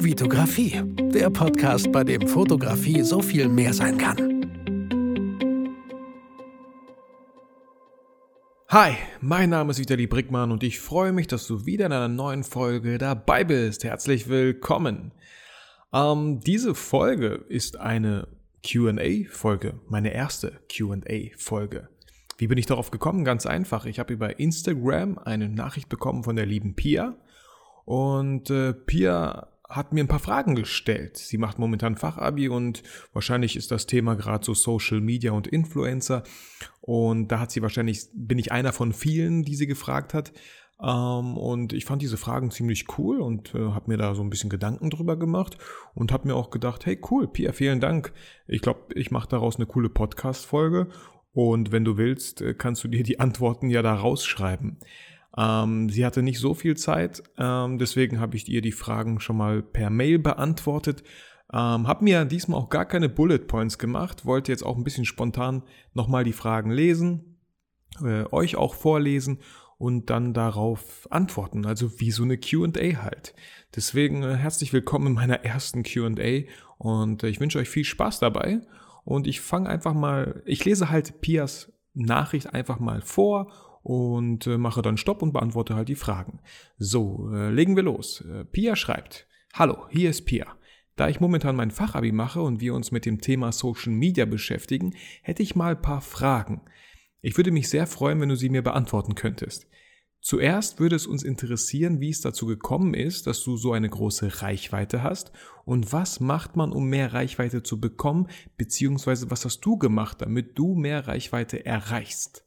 Vitografie, der Podcast, bei dem Fotografie so viel mehr sein kann. Hi, mein Name ist Vitali Brickmann und ich freue mich, dass du wieder in einer neuen Folge dabei bist. Herzlich willkommen. Ähm, diese Folge ist eine QA-Folge, meine erste QA-Folge. Wie bin ich darauf gekommen? Ganz einfach. Ich habe über Instagram eine Nachricht bekommen von der lieben Pia. Und äh, Pia hat mir ein paar Fragen gestellt. Sie macht momentan Fachabi und wahrscheinlich ist das Thema gerade so Social Media und Influencer. Und da hat sie wahrscheinlich, bin ich einer von vielen, die sie gefragt hat. Ähm, und ich fand diese Fragen ziemlich cool und äh, habe mir da so ein bisschen Gedanken drüber gemacht und habe mir auch gedacht, hey cool, Pia, vielen Dank. Ich glaube, ich mache daraus eine coole Podcast-Folge und wenn du willst, äh, kannst du dir die Antworten ja da rausschreiben. Ähm, sie hatte nicht so viel Zeit, ähm, deswegen habe ich ihr die Fragen schon mal per Mail beantwortet. Ähm, habe mir diesmal auch gar keine Bullet Points gemacht, wollte jetzt auch ein bisschen spontan nochmal die Fragen lesen, äh, euch auch vorlesen und dann darauf antworten, also wie so eine QA halt. Deswegen äh, herzlich willkommen in meiner ersten QA und äh, ich wünsche euch viel Spaß dabei und ich fange einfach mal, ich lese halt Pias Nachricht einfach mal vor und äh, mache dann Stopp und beantworte halt die Fragen. So, äh, legen wir los. Äh, Pia schreibt, Hallo, hier ist Pia. Da ich momentan mein Fachabi mache und wir uns mit dem Thema Social Media beschäftigen, hätte ich mal ein paar Fragen. Ich würde mich sehr freuen, wenn du sie mir beantworten könntest. Zuerst würde es uns interessieren, wie es dazu gekommen ist, dass du so eine große Reichweite hast und was macht man, um mehr Reichweite zu bekommen, beziehungsweise was hast du gemacht, damit du mehr Reichweite erreichst.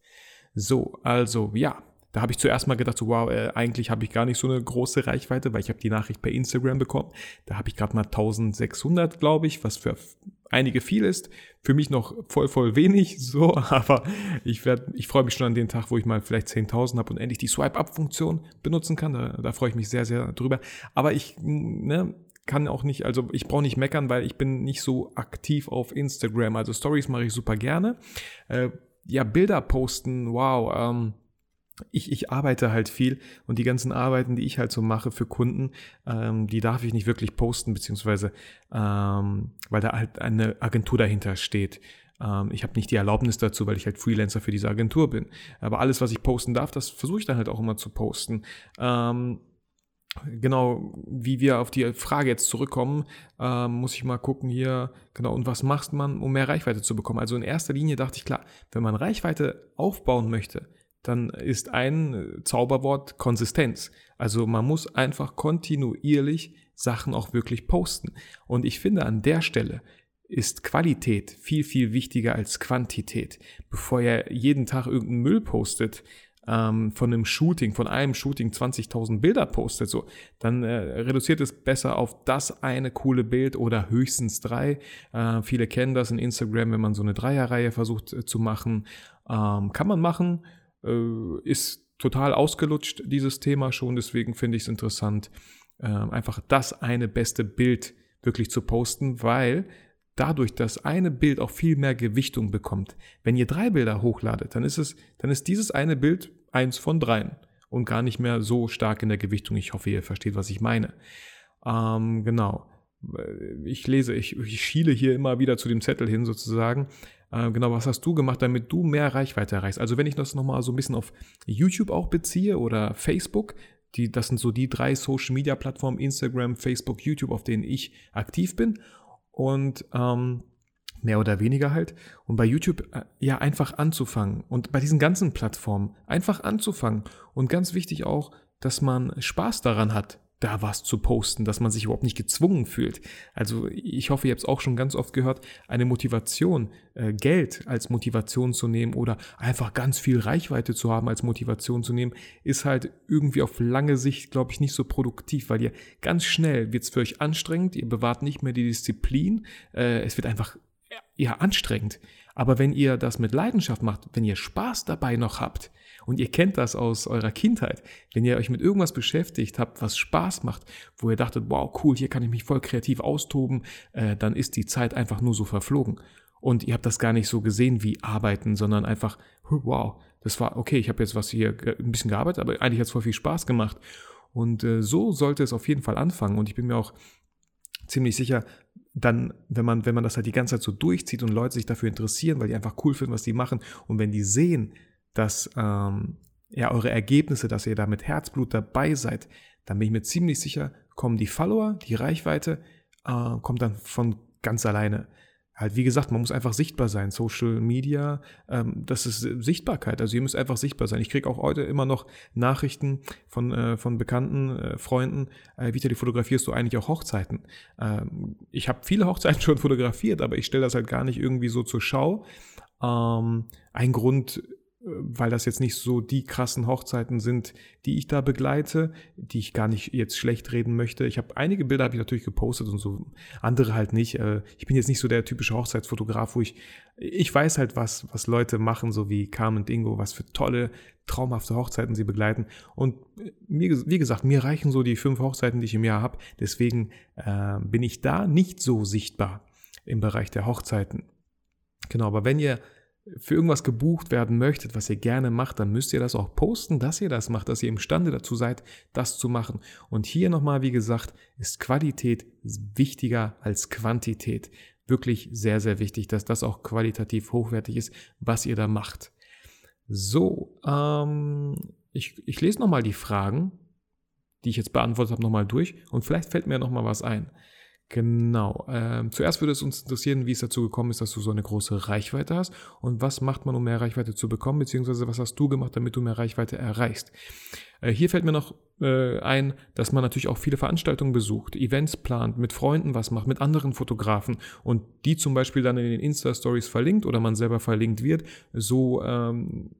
So, also ja, da habe ich zuerst mal gedacht, so, wow, äh, eigentlich habe ich gar nicht so eine große Reichweite, weil ich habe die Nachricht per Instagram bekommen. Da habe ich gerade mal 1600, glaube ich, was für einige viel ist. Für mich noch voll, voll wenig, so, aber ich werde, ich freue mich schon an den Tag, wo ich mal vielleicht 10.000 habe und endlich die Swipe-Up-Funktion benutzen kann. Da, da freue ich mich sehr, sehr drüber. Aber ich, ne, kann auch nicht, also ich brauche nicht meckern, weil ich bin nicht so aktiv auf Instagram. Also Stories mache ich super gerne. Äh, ja, Bilder posten, wow, ähm, ich, ich arbeite halt viel und die ganzen Arbeiten, die ich halt so mache für Kunden, ähm, die darf ich nicht wirklich posten, beziehungsweise ähm, weil da halt eine Agentur dahinter steht. Ähm, ich habe nicht die Erlaubnis dazu, weil ich halt Freelancer für diese Agentur bin. Aber alles, was ich posten darf, das versuche ich dann halt auch immer zu posten. Ähm, genau, wie wir auf die Frage jetzt zurückkommen, äh, muss ich mal gucken hier, genau, und was macht man, um mehr Reichweite zu bekommen? Also in erster Linie dachte ich, klar, wenn man Reichweite aufbauen möchte, dann ist ein Zauberwort Konsistenz. Also man muss einfach kontinuierlich Sachen auch wirklich posten. Und ich finde an der Stelle ist Qualität viel, viel wichtiger als Quantität. Bevor ihr jeden Tag irgendeinen Müll postet, ähm, von einem Shooting, von einem Shooting 20.000 Bilder postet, so, dann äh, reduziert es besser auf das eine coole Bild oder höchstens drei. Äh, viele kennen das in Instagram, wenn man so eine Dreierreihe versucht äh, zu machen. Ähm, kann man machen, äh, ist total ausgelutscht, dieses Thema schon. Deswegen finde ich es interessant, äh, einfach das eine beste Bild wirklich zu posten, weil dadurch das eine Bild auch viel mehr Gewichtung bekommt. Wenn ihr drei Bilder hochladet, dann ist es, dann ist dieses eine Bild eins von dreien und gar nicht mehr so stark in der Gewichtung. Ich hoffe, ihr versteht, was ich meine. Ähm, genau. Ich lese, ich, ich schiele hier immer wieder zu dem Zettel hin sozusagen. Äh, genau, was hast du gemacht, damit du mehr Reichweite erreichst? Also wenn ich das nochmal so ein bisschen auf YouTube auch beziehe oder Facebook, die, das sind so die drei Social Media Plattformen, Instagram, Facebook, YouTube, auf denen ich aktiv bin und ähm, mehr oder weniger halt. Und bei YouTube äh, ja einfach anzufangen und bei diesen ganzen Plattformen einfach anzufangen. Und ganz wichtig auch, dass man Spaß daran hat, da was zu posten, dass man sich überhaupt nicht gezwungen fühlt. Also ich hoffe, ihr habt es auch schon ganz oft gehört, eine Motivation, äh, Geld als Motivation zu nehmen oder einfach ganz viel Reichweite zu haben als Motivation zu nehmen, ist halt irgendwie auf lange Sicht, glaube ich, nicht so produktiv, weil ihr ganz schnell wird es für euch anstrengend, ihr bewahrt nicht mehr die Disziplin, äh, es wird einfach ja anstrengend. Aber wenn ihr das mit Leidenschaft macht, wenn ihr Spaß dabei noch habt, und ihr kennt das aus eurer Kindheit. Wenn ihr euch mit irgendwas beschäftigt habt, was Spaß macht, wo ihr dachtet, wow, cool, hier kann ich mich voll kreativ austoben, äh, dann ist die Zeit einfach nur so verflogen. Und ihr habt das gar nicht so gesehen wie Arbeiten, sondern einfach, wow, das war, okay, ich habe jetzt was hier ein bisschen gearbeitet, aber eigentlich hat es voll viel Spaß gemacht. Und äh, so sollte es auf jeden Fall anfangen. Und ich bin mir auch ziemlich sicher, dann, wenn man, wenn man das halt die ganze Zeit so durchzieht und Leute sich dafür interessieren, weil die einfach cool finden, was die machen, und wenn die sehen, dass ähm, ja eure Ergebnisse, dass ihr da mit Herzblut dabei seid, dann bin ich mir ziemlich sicher, kommen die Follower, die Reichweite, äh, kommt dann von ganz alleine halt, wie gesagt, man muss einfach sichtbar sein. Social Media, ähm, das ist Sichtbarkeit. Also ihr müsst einfach sichtbar sein. Ich kriege auch heute immer noch Nachrichten von, äh, von bekannten äh, Freunden, äh, Vitali, fotografierst du eigentlich auch Hochzeiten? Ähm, ich habe viele Hochzeiten schon fotografiert, aber ich stelle das halt gar nicht irgendwie so zur Schau. Ähm, ein Grund weil das jetzt nicht so die krassen Hochzeiten sind, die ich da begleite, die ich gar nicht jetzt schlecht reden möchte. Ich habe einige Bilder habe ich natürlich gepostet und so andere halt nicht. Äh, ich bin jetzt nicht so der typische Hochzeitsfotograf, wo ich ich weiß halt was, was Leute machen, so wie Carmen Dingo, was für tolle traumhafte Hochzeiten sie begleiten und mir wie gesagt, mir reichen so die fünf Hochzeiten, die ich im Jahr habe. Deswegen äh, bin ich da nicht so sichtbar im Bereich der Hochzeiten. Genau, aber wenn ihr für irgendwas gebucht werden möchtet, was ihr gerne macht, dann müsst ihr das auch posten, dass ihr das macht, dass ihr imstande dazu seid, das zu machen. Und hier nochmal, wie gesagt, ist Qualität wichtiger als Quantität. Wirklich sehr, sehr wichtig, dass das auch qualitativ hochwertig ist, was ihr da macht. So, ähm, ich, ich lese nochmal die Fragen, die ich jetzt beantwortet habe, nochmal durch und vielleicht fällt mir nochmal was ein. Genau. Ähm, zuerst würde es uns interessieren, wie es dazu gekommen ist, dass du so eine große Reichweite hast und was macht man, um mehr Reichweite zu bekommen, beziehungsweise was hast du gemacht, damit du mehr Reichweite erreichst. Äh, hier fällt mir noch äh, ein, dass man natürlich auch viele Veranstaltungen besucht, Events plant, mit Freunden was macht, mit anderen Fotografen und die zum Beispiel dann in den Insta-Stories verlinkt oder man selber verlinkt wird. So ähm,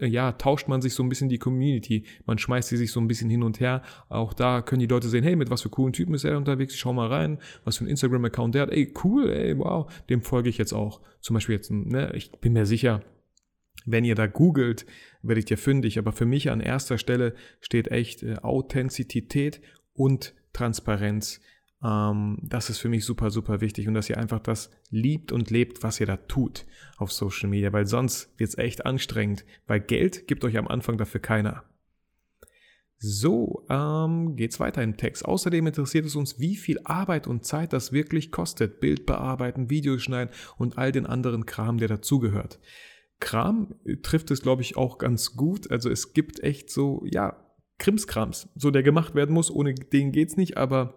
ja, tauscht man sich so ein bisschen die Community. Man schmeißt sie sich so ein bisschen hin und her. Auch da können die Leute sehen, hey, mit was für coolen Typen ist er unterwegs? Ich schau mal rein, was für ein Instagram-Account der hat. Ey, cool, ey, wow, dem folge ich jetzt auch. Zum Beispiel jetzt, ne, ich bin mir sicher, wenn ihr da googelt, werdet ihr fündig. Aber für mich an erster Stelle steht echt äh, Authentizität und Transparenz. Ähm, das ist für mich super, super wichtig und dass ihr einfach das liebt und lebt, was ihr da tut auf Social Media, weil sonst wird es echt anstrengend, weil Geld gibt euch am Anfang dafür keiner. So, ähm, geht's weiter im Text. Außerdem interessiert es uns, wie viel Arbeit und Zeit das wirklich kostet. Bild bearbeiten, Videos schneiden und all den anderen Kram, der dazugehört. Kram trifft es, glaube ich, auch ganz gut. Also es gibt echt so, ja, Krimskrams, so der gemacht werden muss. Ohne den geht's nicht, aber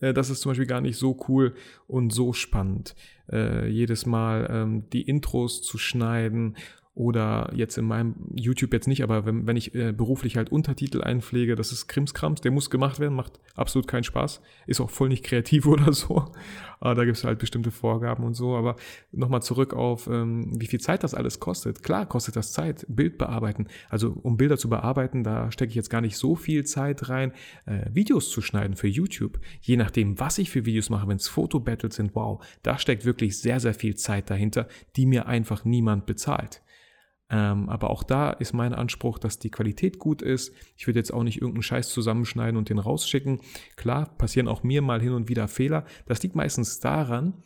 äh, das ist zum Beispiel gar nicht so cool und so spannend. Äh, jedes Mal ähm, die Intros zu schneiden oder jetzt in meinem YouTube jetzt nicht, aber wenn, wenn ich äh, beruflich halt Untertitel einpflege, das ist Krimskrams, der muss gemacht werden, macht absolut keinen Spaß, ist auch voll nicht kreativ oder so. Aber da gibt es halt bestimmte Vorgaben und so. Aber nochmal zurück auf, ähm, wie viel Zeit das alles kostet. Klar kostet das Zeit, Bild bearbeiten. Also um Bilder zu bearbeiten, da stecke ich jetzt gar nicht so viel Zeit rein, äh, Videos zu schneiden für YouTube. Je nachdem, was ich für Videos mache, wenn es Fotobattles sind, wow, da steckt wirklich sehr, sehr viel Zeit dahinter, die mir einfach niemand bezahlt. Ähm, aber auch da ist mein Anspruch, dass die Qualität gut ist. Ich würde jetzt auch nicht irgendeinen Scheiß zusammenschneiden und den rausschicken. Klar, passieren auch mir mal hin und wieder Fehler. Das liegt meistens daran,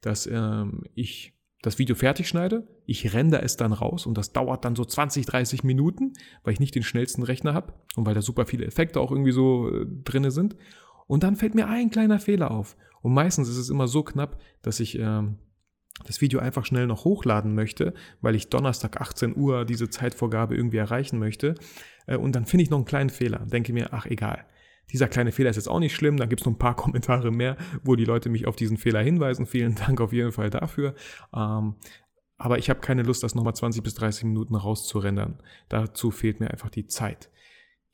dass ähm, ich das Video fertig schneide, ich render es dann raus und das dauert dann so 20, 30 Minuten, weil ich nicht den schnellsten Rechner habe und weil da super viele Effekte auch irgendwie so äh, drinne sind. Und dann fällt mir ein kleiner Fehler auf. Und meistens ist es immer so knapp, dass ich ähm, das Video einfach schnell noch hochladen möchte, weil ich Donnerstag 18 Uhr diese Zeitvorgabe irgendwie erreichen möchte. Äh, und dann finde ich noch einen kleinen Fehler. Denke mir, ach egal. Dieser kleine Fehler ist jetzt auch nicht schlimm. Dann gibt es noch ein paar Kommentare mehr, wo die Leute mich auf diesen Fehler hinweisen. Vielen Dank auf jeden Fall dafür. Ähm, aber ich habe keine Lust, das nochmal 20 bis 30 Minuten rauszurendern. Dazu fehlt mir einfach die Zeit.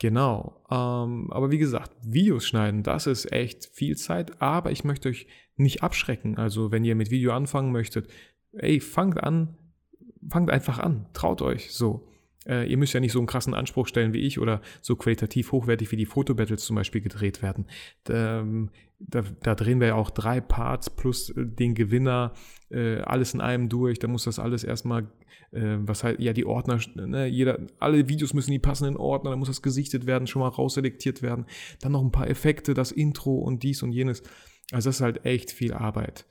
Genau. Ähm, aber wie gesagt, Videos schneiden, das ist echt viel Zeit, aber ich möchte euch nicht abschrecken. Also wenn ihr mit Video anfangen möchtet, ey, fangt an, fangt einfach an, traut euch so. Äh, ihr müsst ja nicht so einen krassen Anspruch stellen wie ich oder so qualitativ hochwertig wie die Fotobattles zum Beispiel gedreht werden. Ähm, da, da, drehen wir ja auch drei Parts plus äh, den Gewinner, äh, alles in einem durch. Da muss das alles erstmal, äh, was halt, ja, die Ordner, ne, jeder, alle Videos müssen die passenden Ordner, da muss das gesichtet werden, schon mal rausselektiert werden. Dann noch ein paar Effekte, das Intro und dies und jenes. Also das ist halt echt viel Arbeit.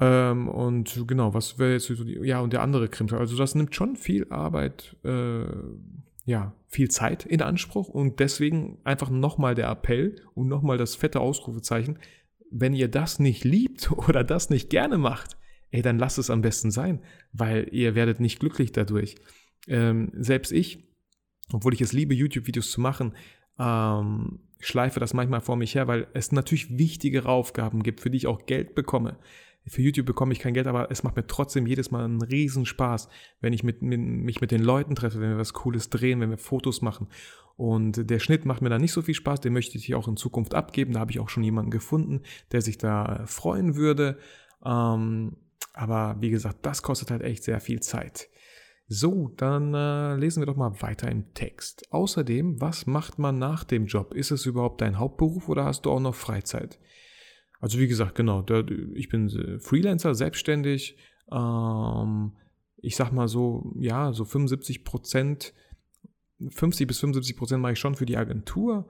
Ähm, und genau, was wäre jetzt so die, ja, und der andere Krimtag. Also das nimmt schon viel Arbeit, äh, ja, viel Zeit in Anspruch und deswegen einfach nochmal der Appell und nochmal das fette Ausrufezeichen. wenn ihr das nicht liebt oder das nicht gerne macht, ey, dann lasst es am besten sein, weil ihr werdet nicht glücklich dadurch. Ähm, selbst ich, obwohl ich es liebe, YouTube-Videos zu machen, ähm, schleife das manchmal vor mich her, weil es natürlich wichtigere Aufgaben gibt, für die ich auch Geld bekomme. Für YouTube bekomme ich kein Geld, aber es macht mir trotzdem jedes Mal einen Riesenspaß, wenn ich mit, mit, mich mit den Leuten treffe, wenn wir was Cooles drehen, wenn wir Fotos machen. Und der Schnitt macht mir da nicht so viel Spaß, den möchte ich auch in Zukunft abgeben. Da habe ich auch schon jemanden gefunden, der sich da freuen würde. Ähm, aber wie gesagt, das kostet halt echt sehr viel Zeit. So, dann äh, lesen wir doch mal weiter im Text. Außerdem, was macht man nach dem Job? Ist es überhaupt dein Hauptberuf oder hast du auch noch Freizeit? Also wie gesagt, genau, ich bin äh, Freelancer, selbstständig. Ähm, ich sag mal so, ja, so 75 Prozent, 50 bis 75 Prozent mache ich schon für die Agentur.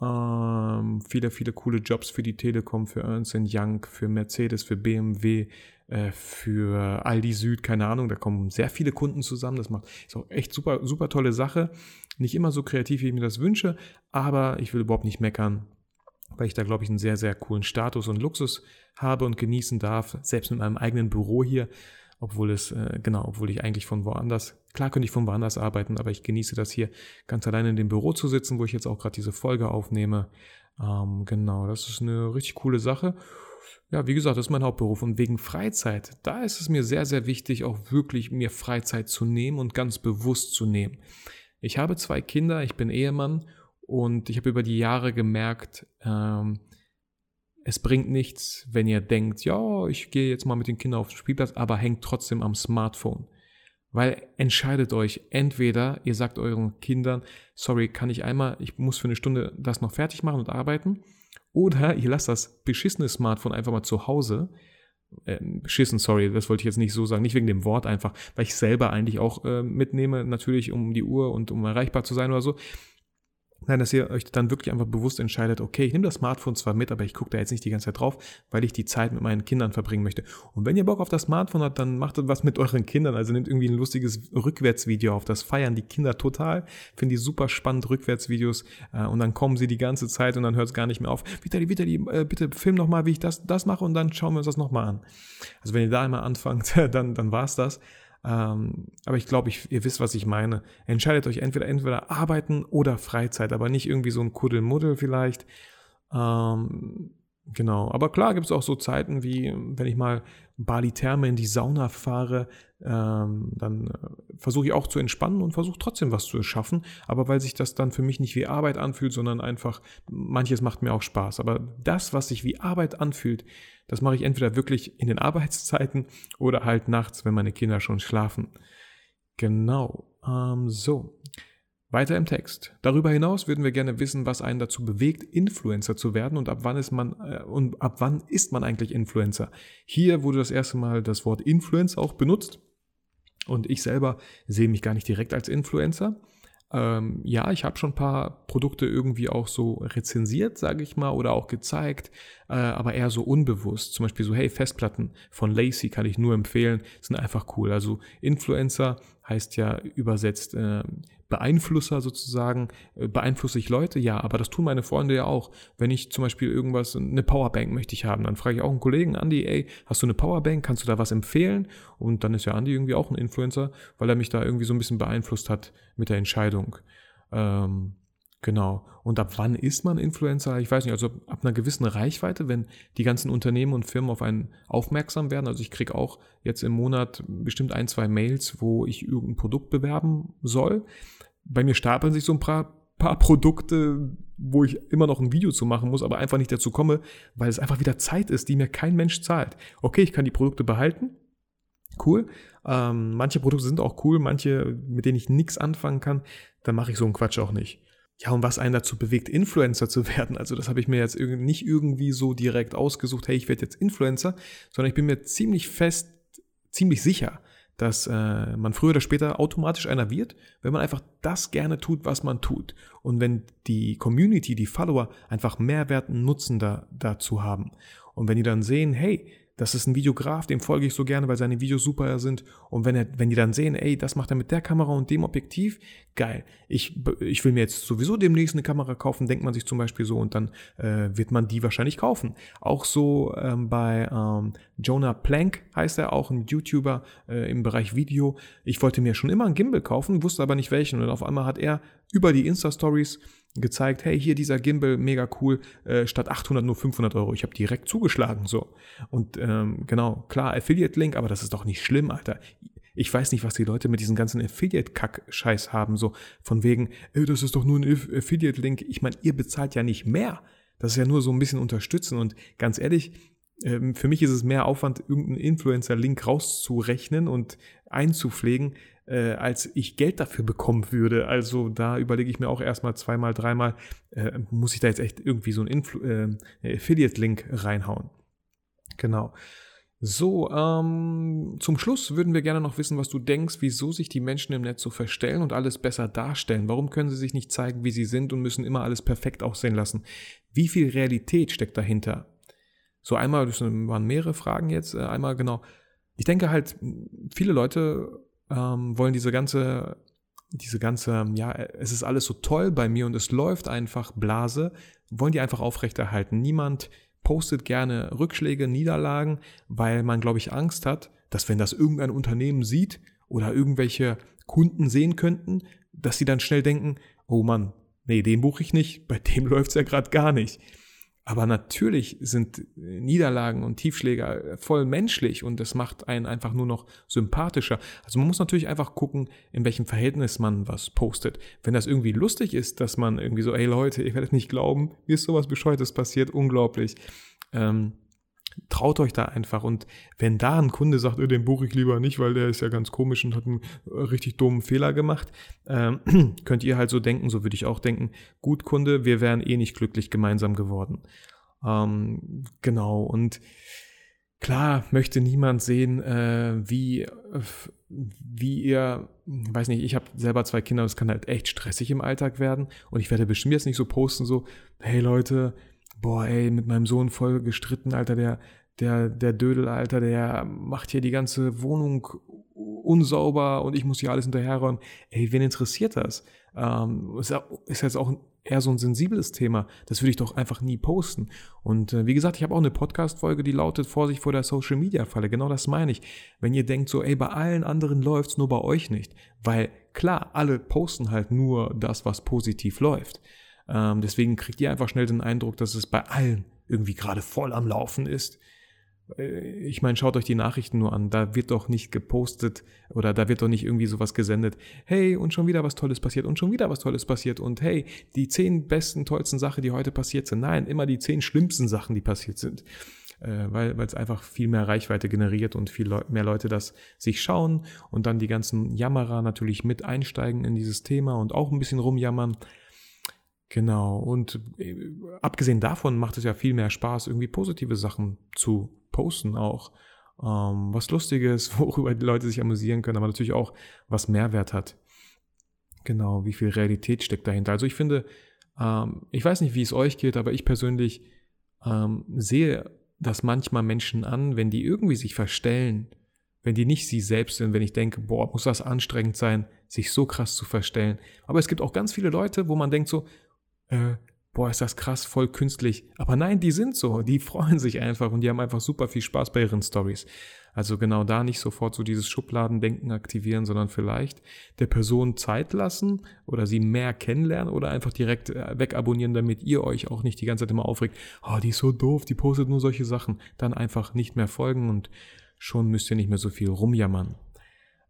Ähm, viele, viele coole Jobs für die Telekom, für Ernst Young, für Mercedes, für BMW, äh, für Aldi Süd, keine Ahnung. Da kommen sehr viele Kunden zusammen. Das macht ist auch echt super, super tolle Sache. Nicht immer so kreativ, wie ich mir das wünsche, aber ich will überhaupt nicht meckern weil ich da, glaube ich, einen sehr, sehr coolen Status und Luxus habe und genießen darf, selbst mit meinem eigenen Büro hier, obwohl es, äh, genau, obwohl ich eigentlich von woanders, klar könnte ich von woanders arbeiten, aber ich genieße das hier ganz allein in dem Büro zu sitzen, wo ich jetzt auch gerade diese Folge aufnehme. Ähm, genau, das ist eine richtig coole Sache. Ja, wie gesagt, das ist mein Hauptberuf und wegen Freizeit, da ist es mir sehr, sehr wichtig, auch wirklich mir Freizeit zu nehmen und ganz bewusst zu nehmen. Ich habe zwei Kinder, ich bin Ehemann und ich habe über die Jahre gemerkt, ähm, es bringt nichts, wenn ihr denkt, ja, ich gehe jetzt mal mit den Kindern auf den Spielplatz, aber hängt trotzdem am Smartphone. Weil entscheidet euch, entweder ihr sagt euren Kindern, sorry, kann ich einmal, ich muss für eine Stunde das noch fertig machen und arbeiten, oder ihr lasst das beschissene Smartphone einfach mal zu Hause. Äh, beschissen, sorry, das wollte ich jetzt nicht so sagen, nicht wegen dem Wort einfach, weil ich selber eigentlich auch äh, mitnehme, natürlich um die Uhr und um erreichbar zu sein oder so. Nein, dass ihr euch dann wirklich einfach bewusst entscheidet, okay, ich nehme das Smartphone zwar mit, aber ich gucke da jetzt nicht die ganze Zeit drauf, weil ich die Zeit mit meinen Kindern verbringen möchte. Und wenn ihr Bock auf das Smartphone habt, dann macht was mit euren Kindern. Also nehmt irgendwie ein lustiges Rückwärtsvideo auf. Das feiern die Kinder total. Finden die super spannend, Rückwärtsvideos. Äh, und dann kommen sie die ganze Zeit und dann hört es gar nicht mehr auf. Vitali, Vitali, äh, bitte film nochmal, wie ich das, das mache und dann schauen wir uns das nochmal an. Also wenn ihr da einmal anfangt, dann, dann war es das. Ähm, aber ich glaube, ihr wisst, was ich meine. Entscheidet euch entweder entweder arbeiten oder Freizeit, aber nicht irgendwie so ein Kuddelmuddel vielleicht. Ähm, genau. Aber klar gibt es auch so Zeiten wie, wenn ich mal Bali Therme in die Sauna fahre, ähm, dann äh, versuche ich auch zu entspannen und versuche trotzdem was zu erschaffen. Aber weil sich das dann für mich nicht wie Arbeit anfühlt, sondern einfach, manches macht mir auch Spaß. Aber das, was sich wie Arbeit anfühlt, das mache ich entweder wirklich in den Arbeitszeiten oder halt nachts, wenn meine Kinder schon schlafen. Genau. Ähm, so. Weiter im Text. Darüber hinaus würden wir gerne wissen, was einen dazu bewegt, Influencer zu werden und ab wann ist man äh, und ab wann ist man eigentlich Influencer. Hier wurde das erste Mal das Wort Influencer auch benutzt und ich selber sehe mich gar nicht direkt als Influencer. Ähm, ja, ich habe schon ein paar Produkte irgendwie auch so rezensiert, sage ich mal, oder auch gezeigt, äh, aber eher so unbewusst. Zum Beispiel so, hey, Festplatten von Lacey kann ich nur empfehlen, sind einfach cool. Also Influencer heißt ja übersetzt äh, Beeinflusser sozusagen. Äh, beeinflusse ich Leute? Ja, aber das tun meine Freunde ja auch. Wenn ich zum Beispiel irgendwas, eine Powerbank möchte ich haben, dann frage ich auch einen Kollegen, Andy, ey, hast du eine Powerbank? Kannst du da was empfehlen? Und dann ist ja Andy irgendwie auch ein Influencer, weil er mich da irgendwie so ein bisschen beeinflusst hat mit der Entscheidung. Ähm, Genau. Und ab wann ist man Influencer? Ich weiß nicht, also ab einer gewissen Reichweite, wenn die ganzen Unternehmen und Firmen auf einen aufmerksam werden. Also ich kriege auch jetzt im Monat bestimmt ein, zwei Mails, wo ich irgendein Produkt bewerben soll. Bei mir stapeln sich so ein paar, paar Produkte, wo ich immer noch ein Video zu machen muss, aber einfach nicht dazu komme, weil es einfach wieder Zeit ist, die mir kein Mensch zahlt. Okay, ich kann die Produkte behalten. Cool. Ähm, manche Produkte sind auch cool, manche, mit denen ich nichts anfangen kann. Dann mache ich so einen Quatsch auch nicht. Ja, und was einen dazu bewegt, Influencer zu werden, also das habe ich mir jetzt nicht irgendwie so direkt ausgesucht, hey, ich werde jetzt Influencer, sondern ich bin mir ziemlich fest, ziemlich sicher, dass äh, man früher oder später automatisch einer wird, wenn man einfach das gerne tut, was man tut. Und wenn die Community, die Follower einfach Mehrwert und Nutzen da, dazu haben. Und wenn die dann sehen, hey, das ist ein Videograf, dem folge ich so gerne, weil seine Videos super sind. Und wenn, er, wenn die dann sehen, ey, das macht er mit der Kamera und dem Objektiv, geil. Ich, ich will mir jetzt sowieso demnächst eine Kamera kaufen, denkt man sich zum Beispiel so und dann äh, wird man die wahrscheinlich kaufen. Auch so ähm, bei ähm, Jonah Plank heißt er, auch ein YouTuber äh, im Bereich Video. Ich wollte mir schon immer einen Gimbal kaufen, wusste aber nicht welchen. Und auf einmal hat er über die Insta-Stories gezeigt, hey, hier dieser Gimbal, mega cool, äh, statt 800 nur 500 Euro. Ich habe direkt zugeschlagen so. Und ähm, genau, klar, Affiliate-Link, aber das ist doch nicht schlimm, Alter. Ich weiß nicht, was die Leute mit diesem ganzen Affiliate-Kack-Scheiß haben, so von wegen, ey, das ist doch nur ein Affiliate-Link. Ich meine, ihr bezahlt ja nicht mehr. Das ist ja nur so ein bisschen unterstützen und ganz ehrlich, ähm, für mich ist es mehr Aufwand, irgendeinen Influencer-Link rauszurechnen und einzupflegen, äh, als ich Geld dafür bekommen würde. Also da überlege ich mir auch erstmal zweimal, dreimal, äh, muss ich da jetzt echt irgendwie so einen äh, Affiliate-Link reinhauen. Genau. So, ähm, zum Schluss würden wir gerne noch wissen, was du denkst, wieso sich die Menschen im Netz so verstellen und alles besser darstellen. Warum können sie sich nicht zeigen, wie sie sind und müssen immer alles perfekt aussehen lassen? Wie viel Realität steckt dahinter? So einmal, das waren mehrere Fragen jetzt, äh, einmal genau. Ich denke halt, viele Leute ähm, wollen diese ganze, diese ganze, ja, es ist alles so toll bei mir und es läuft einfach Blase, wollen die einfach aufrechterhalten. Niemand postet gerne Rückschläge, Niederlagen, weil man, glaube ich, Angst hat, dass wenn das irgendein Unternehmen sieht oder irgendwelche Kunden sehen könnten, dass sie dann schnell denken, oh Mann, nee, den buche ich nicht, bei dem läuft es ja gerade gar nicht. Aber natürlich sind Niederlagen und Tiefschläge voll menschlich und das macht einen einfach nur noch sympathischer. Also man muss natürlich einfach gucken, in welchem Verhältnis man was postet. Wenn das irgendwie lustig ist, dass man irgendwie so, ey Leute, ihr werdet nicht glauben, wie ist sowas Bescheuertes passiert, unglaublich. Ähm, traut euch da einfach. Und wenn da ein Kunde sagt, den buche ich lieber nicht, weil der ist ja ganz komisch und hat einen äh, richtig dummen Fehler gemacht, ähm, könnt ihr halt so denken, so würde ich auch denken, gut Kunde, wir wären eh nicht glücklich gemeinsam geworden. Ähm, genau, und klar möchte niemand sehen, äh, wie, wie ihr, weiß nicht, ich habe selber zwei Kinder, das kann halt echt stressig im Alltag werden und ich werde bestimmt jetzt nicht so posten, so, hey Leute, boah, ey, mit meinem Sohn voll gestritten, Alter, der, der, der Dödel, Alter, der macht hier die ganze Wohnung unsauber und ich muss hier alles hinterherräumen. Ey, wen interessiert das? Ähm, ist, ist jetzt auch eher so ein sensibles Thema. Das würde ich doch einfach nie posten. Und äh, wie gesagt, ich habe auch eine Podcast-Folge, die lautet Vorsicht vor der Social-Media-Falle. Genau das meine ich. Wenn ihr denkt so, ey, bei allen anderen läuft's, nur bei euch nicht. Weil klar, alle posten halt nur das, was positiv läuft. Ähm, deswegen kriegt ihr einfach schnell den Eindruck, dass es bei allen irgendwie gerade voll am Laufen ist. Äh, ich meine, schaut euch die Nachrichten nur an. Da wird doch nicht gepostet oder da wird doch nicht irgendwie sowas gesendet. Hey, und schon wieder was Tolles passiert und schon wieder was Tolles passiert und hey, die zehn besten, tollsten Sachen, die heute passiert sind. Nein, immer die zehn schlimmsten Sachen, die passiert sind. Äh, weil es einfach viel mehr Reichweite generiert und viel mehr Leute das sich schauen und dann die ganzen Jammerer natürlich mit einsteigen in dieses Thema und auch ein bisschen rumjammern. Genau, und äh, abgesehen davon macht es ja viel mehr Spaß, irgendwie positive Sachen zu posten auch. Ähm, was Lustiges, worüber die Leute sich amüsieren können, aber natürlich auch, was Mehrwert hat. Genau, wie viel Realität steckt dahinter. Also ich finde, ähm, ich weiß nicht, wie es euch geht, aber ich persönlich ähm, sehe das manchmal Menschen an, wenn die irgendwie sich verstellen, wenn die nicht sie selbst sind, wenn ich denke, boah, muss das anstrengend sein, sich so krass zu verstellen. Aber es gibt auch ganz viele Leute, wo man denkt so, äh, boah, ist das krass, voll künstlich. Aber nein, die sind so, die freuen sich einfach und die haben einfach super viel Spaß bei ihren Stories. Also genau da nicht sofort so dieses Schubladendenken aktivieren, sondern vielleicht der Person Zeit lassen oder sie mehr kennenlernen oder einfach direkt äh, wegabonnieren, damit ihr euch auch nicht die ganze Zeit immer aufregt, oh, die ist so doof, die postet nur solche Sachen. Dann einfach nicht mehr folgen und schon müsst ihr nicht mehr so viel rumjammern.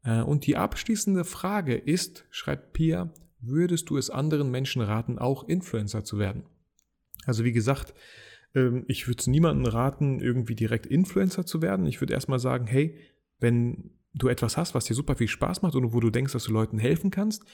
Äh, und die abschließende Frage ist, schreibt Pia, würdest du es anderen Menschen raten, auch Influencer zu werden? Also wie gesagt, ähm, ich würde es niemandem raten, irgendwie direkt Influencer zu werden. Ich würde erstmal sagen, hey, wenn du etwas hast, was dir super viel Spaß macht und wo du denkst, dass du Leuten helfen kannst,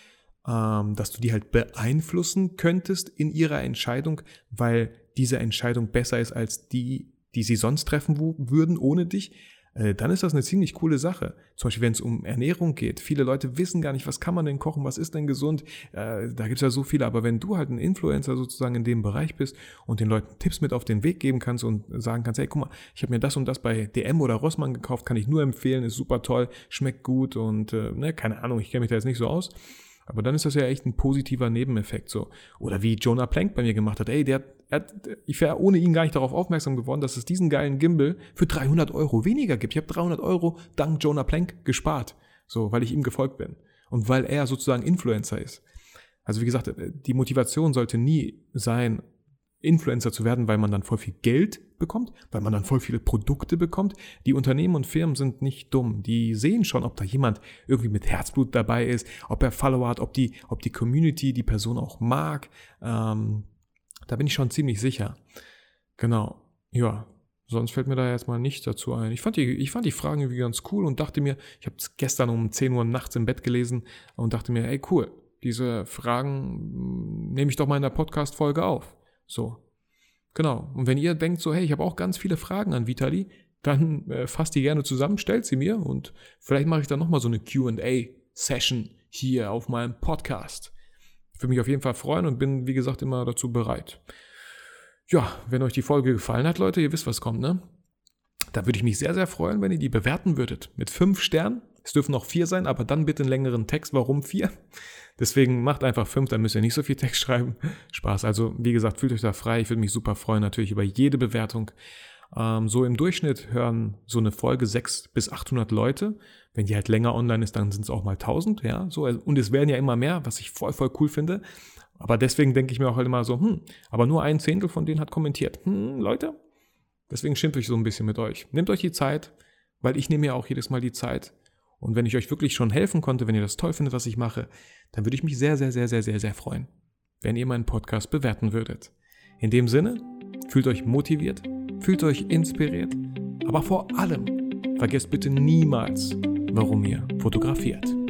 ähm, dass du die halt beeinflussen könntest in ihrer Entscheidung, weil diese Entscheidung besser ist als die, die sie sonst treffen würden ohne dich, dann ist das eine ziemlich coole Sache. Zum Beispiel, wenn es um Ernährung geht. Viele Leute wissen gar nicht, was kann man denn kochen, was ist denn gesund. Äh, da gibt es ja so viele. Aber wenn du halt ein Influencer sozusagen in dem Bereich bist und den Leuten Tipps mit auf den Weg geben kannst und sagen kannst, hey, guck mal, ich habe mir das und das bei DM oder Rossmann gekauft, kann ich nur empfehlen, ist super toll, schmeckt gut und äh, ne, keine Ahnung, ich kenne mich da jetzt nicht so aus. Aber dann ist das ja echt ein positiver Nebeneffekt so. Oder wie Jonah Plank bei mir gemacht hat. Ey, der, er, ich wäre ohne ihn gar nicht darauf aufmerksam geworden, dass es diesen geilen Gimbal für 300 Euro weniger gibt. Ich habe 300 Euro dank Jonah Plank gespart. So, weil ich ihm gefolgt bin. Und weil er sozusagen Influencer ist. Also wie gesagt, die Motivation sollte nie sein, Influencer zu werden, weil man dann voll viel Geld bekommt, weil man dann voll viele Produkte bekommt. Die Unternehmen und Firmen sind nicht dumm. Die sehen schon, ob da jemand irgendwie mit Herzblut dabei ist, ob er Follower hat, ob die, ob die Community die Person auch mag. Ähm, da bin ich schon ziemlich sicher. Genau. Ja, sonst fällt mir da jetzt mal nichts dazu ein. Ich fand die, ich fand die Fragen irgendwie ganz cool und dachte mir, ich habe es gestern um 10 Uhr nachts im Bett gelesen und dachte mir, ey cool, diese Fragen hm, nehme ich doch mal in der Podcast-Folge auf. So. Genau. Und wenn ihr denkt so, hey, ich habe auch ganz viele Fragen an Vitali, dann äh, fasst die gerne zusammen, stellt sie mir und vielleicht mache ich dann nochmal so eine QA-Session hier auf meinem Podcast. Ich würde mich auf jeden Fall freuen und bin, wie gesagt, immer dazu bereit. Ja, wenn euch die Folge gefallen hat, Leute, ihr wisst, was kommt, ne? Da würde ich mich sehr, sehr freuen, wenn ihr die bewerten würdet. Mit fünf Sternen. Es dürfen noch vier sein, aber dann bitte einen längeren Text. Warum vier? Deswegen macht einfach fünf, dann müsst ihr nicht so viel Text schreiben. Spaß. Also, wie gesagt, fühlt euch da frei. Ich würde mich super freuen, natürlich über jede Bewertung. Ähm, so im Durchschnitt hören so eine Folge 600 bis 800 Leute. Wenn die halt länger online ist, dann sind es auch mal 1000, ja. So, und es werden ja immer mehr, was ich voll, voll cool finde. Aber deswegen denke ich mir auch halt immer so, hm, aber nur ein Zehntel von denen hat kommentiert. Hm, Leute, deswegen schimpfe ich so ein bisschen mit euch. Nehmt euch die Zeit, weil ich nehme ja auch jedes Mal die Zeit, und wenn ich euch wirklich schon helfen konnte, wenn ihr das toll findet, was ich mache, dann würde ich mich sehr, sehr, sehr, sehr, sehr, sehr freuen, wenn ihr meinen Podcast bewerten würdet. In dem Sinne, fühlt euch motiviert, fühlt euch inspiriert, aber vor allem vergesst bitte niemals, warum ihr fotografiert.